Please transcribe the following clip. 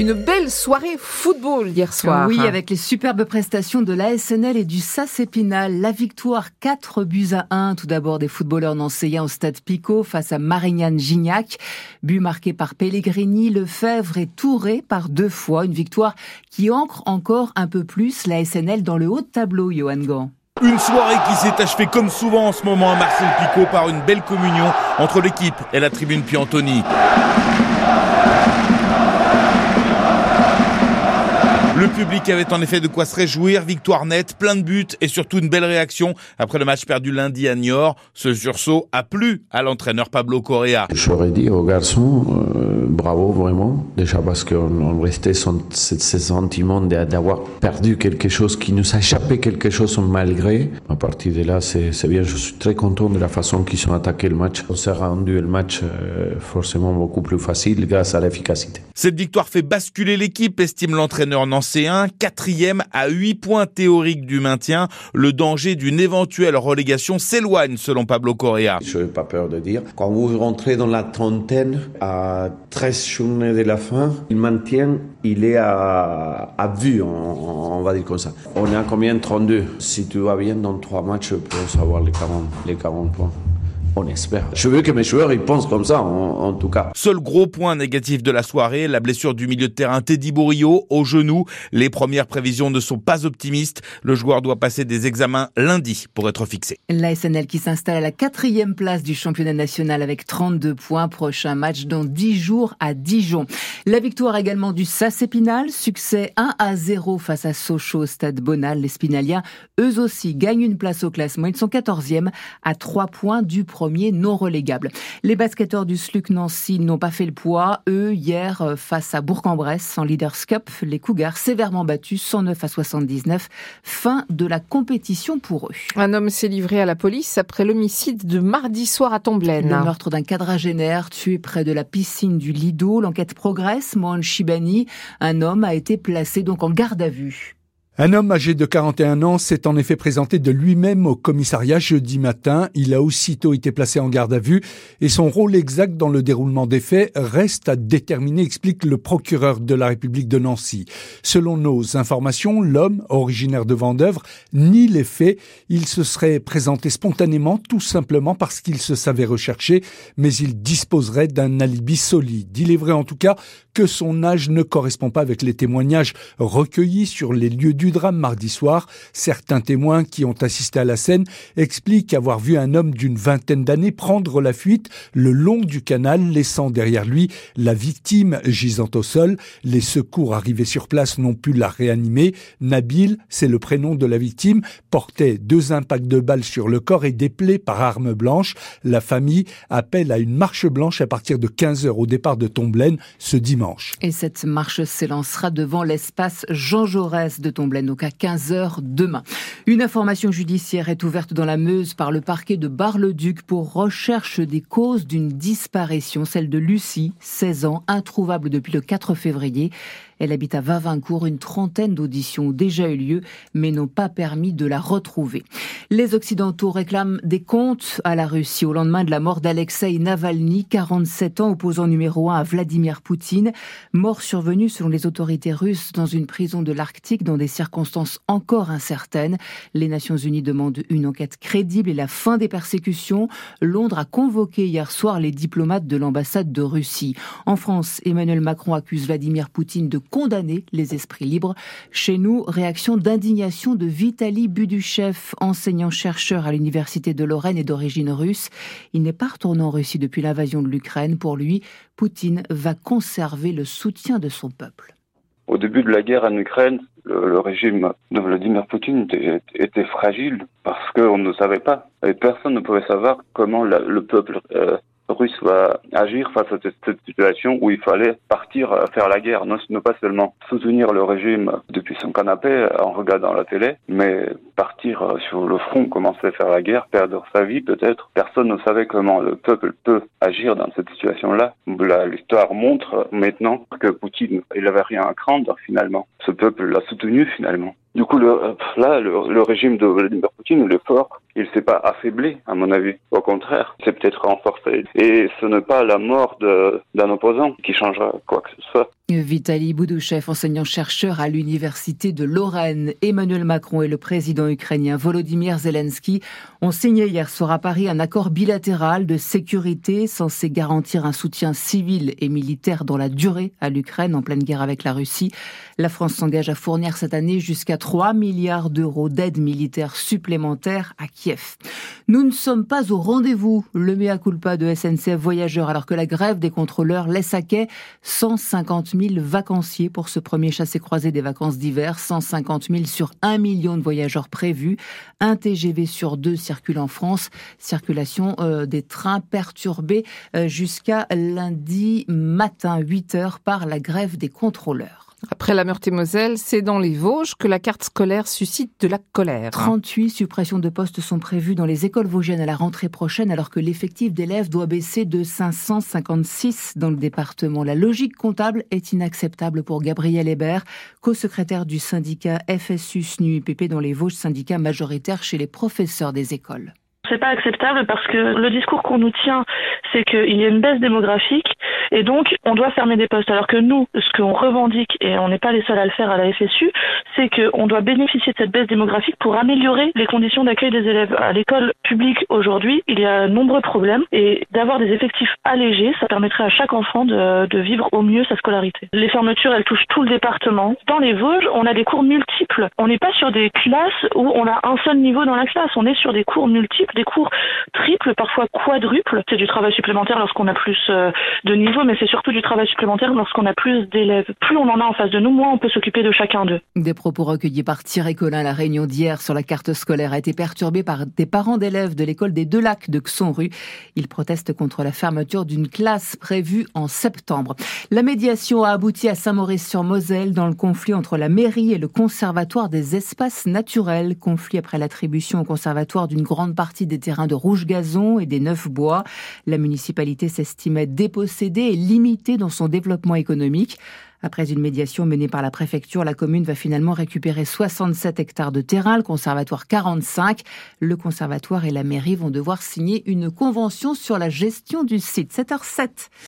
Une belle soirée football hier soir. Oui, avec les superbes prestations de l'ASNL et du SAS Épinal. La victoire 4 buts à 1, tout d'abord des footballeurs nancéens au stade Picot face à Marignane Gignac. But marqué par Pellegrini, Lefebvre et Touré par deux fois. Une victoire qui ancre encore un peu plus l'ASNL dans le haut de tableau, Johan Gant. Une soirée qui s'est achevée comme souvent en ce moment à Marcel Picot par une belle communion entre l'équipe et la tribune Piantoni. Le public avait en effet de quoi se réjouir, victoire nette, plein de buts et surtout une belle réaction après le match perdu lundi à Niort. Ce sursaut a plu à l'entraîneur Pablo Correa. Bravo vraiment, déjà parce qu'on restait sans ce, sentiment d'avoir perdu quelque chose qui nous a échappé quelque chose malgré. À partir de là, c'est bien, je suis très content de la façon qu'ils ont attaqué le match. On s'est rendu le match euh, forcément beaucoup plus facile grâce à l'efficacité. Cette victoire fait basculer l'équipe, estime l'entraîneur nancéen, quatrième à 8 points théoriques du maintien. Le danger d'une éventuelle relégation s'éloigne selon Pablo Correa. Je n'ai pas peur de dire, quand vous rentrez dans la trentaine à 13 journées de la fin, le maintien, il est à, à vue, on, va dire comme ça. On est à combien? 32. Si tu vas bien dans trois matchs, je peux savoir les 40, les 40 points. On espère. Je veux que mes joueurs ils pensent comme ça, en, tout cas. Seul gros point négatif de la soirée, la blessure du milieu de terrain Teddy Bourillot au genou. Les premières prévisions ne sont pas optimistes. Le joueur doit passer des examens lundi pour être fixé. La SNL qui s'installe à la quatrième place du championnat national avec 32 points. Prochain match dans 10 jours à Dijon. La victoire également du SAS Épinal. Succès 1 à 0 face à Sochaux stade Bonal. Les Spinaliens, eux aussi, gagnent une place au classement. Ils sont 14e à 3 points du premier non relégable. Les basketteurs du SLUC Nancy n'ont pas fait le poids. Eux, hier, euh, face à Bourg-en-Bresse, en Leaders Cup, les Cougars sévèrement battus 109 à 79. Fin de la compétition pour eux. Un homme s'est livré à la police après l'homicide de mardi soir à Tomblaine. Le meurtre d'un quadragénaire tué près de la piscine du Lido. L'enquête progresse. Mohan Shibani, un homme, a été placé donc en garde à vue. Un homme âgé de 41 ans s'est en effet présenté de lui-même au commissariat jeudi matin. Il a aussitôt été placé en garde à vue et son rôle exact dans le déroulement des faits reste à déterminer, explique le procureur de la République de Nancy. Selon nos informations, l'homme, originaire de Vendœuvre, nie les faits. Il se serait présenté spontanément tout simplement parce qu'il se savait recherché, mais il disposerait d'un alibi solide. Il est vrai en tout cas que son âge ne correspond pas avec les témoignages recueillis sur les lieux du drame mardi soir, certains témoins qui ont assisté à la scène expliquent avoir vu un homme d'une vingtaine d'années prendre la fuite le long du canal, laissant derrière lui la victime gisant au sol. Les secours arrivés sur place n'ont pu la réanimer. Nabil, c'est le prénom de la victime, portait deux impacts de balles sur le corps et des plaies par arme blanche. La famille appelle à une marche blanche à partir de 15 heures au départ de Tomblaine ce dimanche. Et cette marche s'élancera devant l'espace Jean Jaurès de Tomblaine donc à 15h demain. Une information judiciaire est ouverte dans la Meuse par le parquet de Bar-le-Duc pour recherche des causes d'une disparition, celle de Lucie, 16 ans, introuvable depuis le 4 février. Elle habite à Vavincourt. Une trentaine d'auditions ont déjà eu lieu, mais n'ont pas permis de la retrouver. Les Occidentaux réclament des comptes à la Russie au lendemain de la mort d'Alexei Navalny, 47 ans, opposant numéro un à Vladimir Poutine. Mort survenue, selon les autorités russes, dans une prison de l'Arctique dans des circonstances encore incertaines. Les Nations Unies demandent une enquête crédible et la fin des persécutions. Londres a convoqué hier soir les diplomates de l'ambassade de Russie. En France, Emmanuel Macron accuse Vladimir Poutine de condamner les esprits libres. Chez nous, réaction d'indignation de Vitaly Buduchev, enseignant-chercheur à l'Université de Lorraine et d'origine russe. Il n'est pas retourné en Russie depuis l'invasion de l'Ukraine. Pour lui, Poutine va conserver le soutien de son peuple. Au début de la guerre en Ukraine, le, régime de Vladimir Poutine était, fragile parce qu'on ne savait pas. Et personne ne pouvait savoir comment le peuple euh, russe va agir face à cette, situation où il fallait partir faire la guerre, non, ne pas seulement soutenir le régime depuis son canapé en regardant la télé, mais partir sur le front, commencer à faire la guerre, perdre sa vie peut-être. Personne ne savait comment le peuple peut agir dans cette situation-là. L'histoire montre maintenant que Poutine, il n'avait rien à craindre finalement. Ce peuple l'a soutenu finalement. Du coup, le, là, le, régime de Vladimir Poutine, il est fort. Il s'est pas affaibli, à mon avis. Au contraire, c'est peut-être renforcé. Et ce n'est pas la mort d'un opposant qui changera quoi que ce soit. Vitaly Boudouchev, enseignant-chercheur à l'Université de Lorraine. Emmanuel Macron et le président ukrainien Volodymyr Zelensky ont signé hier soir à Paris un accord bilatéral de sécurité censé garantir un soutien civil et militaire dans la durée à l'Ukraine en pleine guerre avec la Russie. La France s'engage à fournir cette année jusqu'à 3 milliards d'euros d'aide militaire supplémentaire à Kiev. Nous ne sommes pas au rendez-vous. Le mea culpa de SNCF Voyageurs alors que la grève des contrôleurs laisse à quai 150 000 vacanciers pour ce premier chassé-croisé des vacances d'hiver. 150 000 sur 1 million de voyageurs prévus. Un TGV sur deux circule en France. Circulation euh, des trains perturbés euh, jusqu'à lundi matin 8 heures par la grève des contrôleurs. Après la Meurthe-et-Moselle, c'est dans les Vosges que la carte scolaire suscite de la colère. 38 suppressions de postes sont prévues dans les écoles vosgiennes à la rentrée prochaine alors que l'effectif d'élèves doit baisser de 556 dans le département. La logique comptable est inacceptable pour Gabriel Hébert, co-secrétaire du syndicat FSU SNU-UPP dans les Vosges, syndicat majoritaire chez les professeurs des écoles. C'est pas acceptable parce que le discours qu'on nous tient, c'est qu'il y a une baisse démographique et donc on doit fermer des postes. Alors que nous, ce qu'on revendique, et on n'est pas les seuls à le faire à la FSU, c'est qu'on doit bénéficier de cette baisse démographique pour améliorer les conditions d'accueil des élèves. À l'école publique aujourd'hui, il y a nombreux problèmes et d'avoir des effectifs allégés, ça permettrait à chaque enfant de, de vivre au mieux sa scolarité. Les fermetures, elles touchent tout le département. Dans les Vosges, on a des cours multiples. On n'est pas sur des classes où on a un seul niveau dans la classe. On est sur des cours multiples des cours triples, parfois quadruples. C'est du travail supplémentaire lorsqu'on a plus euh, de niveau, mais c'est surtout du travail supplémentaire lorsqu'on a plus d'élèves. Plus on en a en face de nous, moins on peut s'occuper de chacun d'eux. Propos recueillis par Thierry Collin. La réunion d'hier sur la carte scolaire a été perturbée par des parents d'élèves de l'école des Deux Lacs de Xonru. Ils protestent contre la fermeture d'une classe prévue en septembre. La médiation a abouti à Saint-Maurice-sur-Moselle dans le conflit entre la mairie et le conservatoire des espaces naturels. Conflit après l'attribution au conservatoire d'une grande partie des terrains de rouge gazon et des neufs bois. La municipalité s'estimait dépossédée et limitée dans son développement économique. Après une médiation menée par la préfecture, la commune va finalement récupérer 67 hectares de terrain, le conservatoire 45. Le conservatoire et la mairie vont devoir signer une convention sur la gestion du site. 7h07.